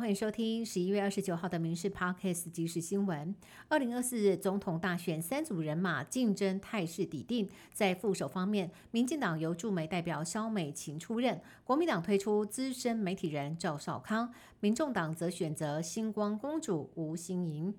欢迎收听十一月二十九号的《民事 Podcast 即时新闻》。二零二四日总统大选三组人马竞争态势底定。在副手方面，民进党由驻美代表肖美琴出任，国民党推出资深媒体人赵少康，民众党则选择星光公主吴欣莹。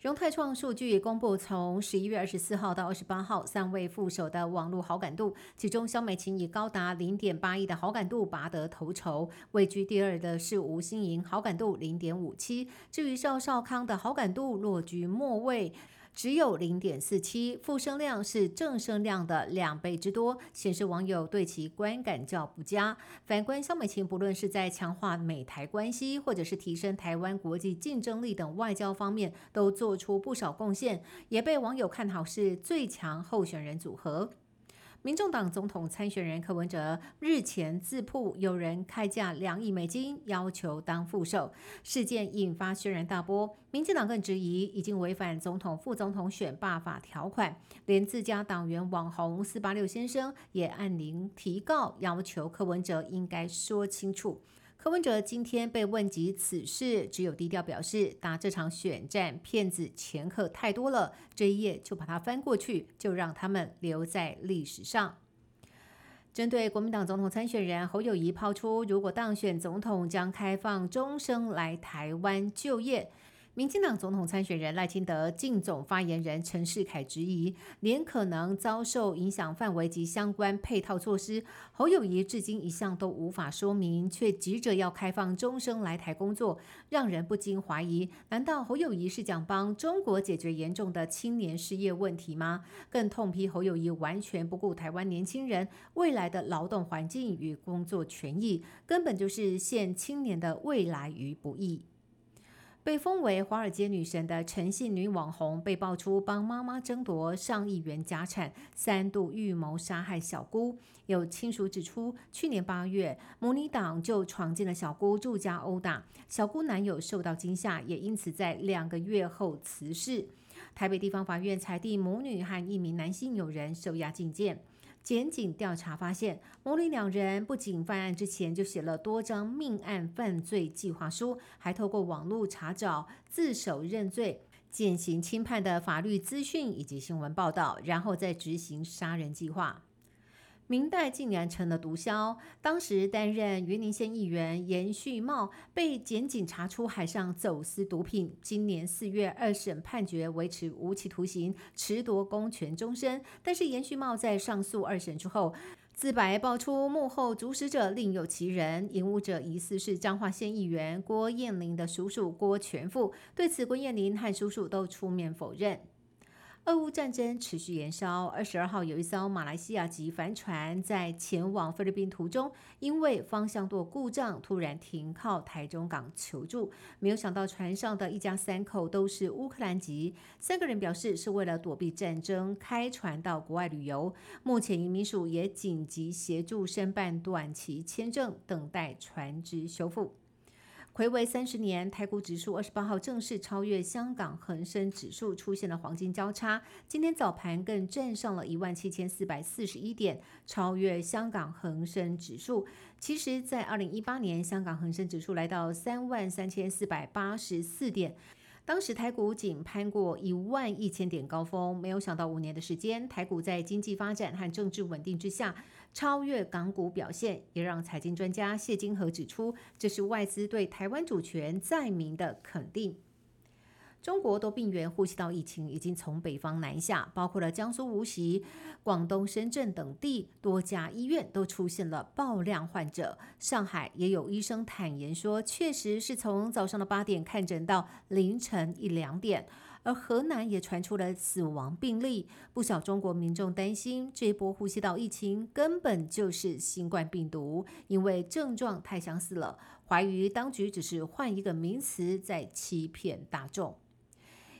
荣泰创数据公布，从十一月二十四号到二十八号，三位副手的网络好感度，其中肖美琴以高达零点八亿的好感度拔得头筹，位居第二的是吴欣莹，好感度零点五七。至于邵少康的好感度落居末位。只有零点四七，负声量是正声量的两倍之多，显示网友对其观感较不佳。反观肖美琴，不论是在强化美台关系，或者是提升台湾国际竞争力等外交方面，都做出不少贡献，也被网友看好是最强候选人组合。民众党总统参选人柯文哲日前自曝有人开价两亿美金要求当副手，事件引发轩然大波。民进党更质疑已经违反总统、副总统选罢法条款，连自家党员网红四八六先生也按铃提告，要求柯文哲应该说清楚。柯文哲今天被问及此事，只有低调表示：打这场选战，骗子前客太多了，这一页就把它翻过去，就让他们留在历史上。针对国民党总统参选人侯友谊抛出，如果当选总统，将开放终生来台湾就业。民进党总统参选人赖清德竞总发言人陈世凯质疑，连可能遭受影响范围及相关配套措施，侯友谊至今一项都无法说明，却急着要开放终生来台工作，让人不禁怀疑：难道侯友谊是想帮中国解决严重的青年失业问题吗？更痛批侯友谊完全不顾台湾年轻人未来的劳动环境与工作权益，根本就是陷青年的未来于不义。被封为华尔街女神的陈姓女网红被爆出帮妈妈争夺上亿元家产，三度预谋杀害小姑。有亲属指出，去年八月，母女党就闯进了小姑住家殴打小姑，男友受到惊吓，也因此在两个月后辞世。台北地方法院裁定母女和一名男性友人受押禁见。检警调查发现，母女两人不仅犯案之前就写了多张命案犯罪计划书，还透过网络查找自首认罪、减刑轻判的法律资讯以及新闻报道，然后再执行杀人计划。明代竟然成了毒枭。当时担任云林县议员严旭茂被检警查出海上走私毒品。今年四月二审判决维持无期徒刑，褫夺公权终身。但是严旭茂在上诉二审之后，自白爆出幕后主使者另有其人，引物者疑似是彰化县议员郭燕玲的叔叔郭全富。对此，郭燕玲和叔叔都出面否认。俄乌战争持续延烧。二十二号，有一艘马来西亚籍帆船在前往菲律宾途中，因为方向舵故障，突然停靠台中港求助。没有想到，船上的一家三口都是乌克兰籍，三个人表示是为了躲避战争，开船到国外旅游。目前，移民署也紧急协助申办短期签证，等待船只修复。回违三十年，台股指数二十八号正式超越香港恒生指数，出现了黄金交叉。今天早盘更站上了一万七千四百四十一点，超越香港恒生指数。其实，在二零一八年，香港恒生指数来到三万三千四百八十四点。当时台股仅攀过一万一千点高峰，没有想到五年的时间，台股在经济发展和政治稳定之下，超越港股表现，也让财经专家谢金河指出，这是外资对台湾主权在民的肯定。中国多病原呼吸道疫情已经从北方南下，包括了江苏无锡、广东深圳等地多家医院都出现了爆量患者。上海也有医生坦言说，确实是从早上的八点看诊到凌晨一两点。而河南也传出了死亡病例，不少中国民众担心这波呼吸道疫情根本就是新冠病毒，因为症状太相似了，怀疑当局只是换一个名词在欺骗大众。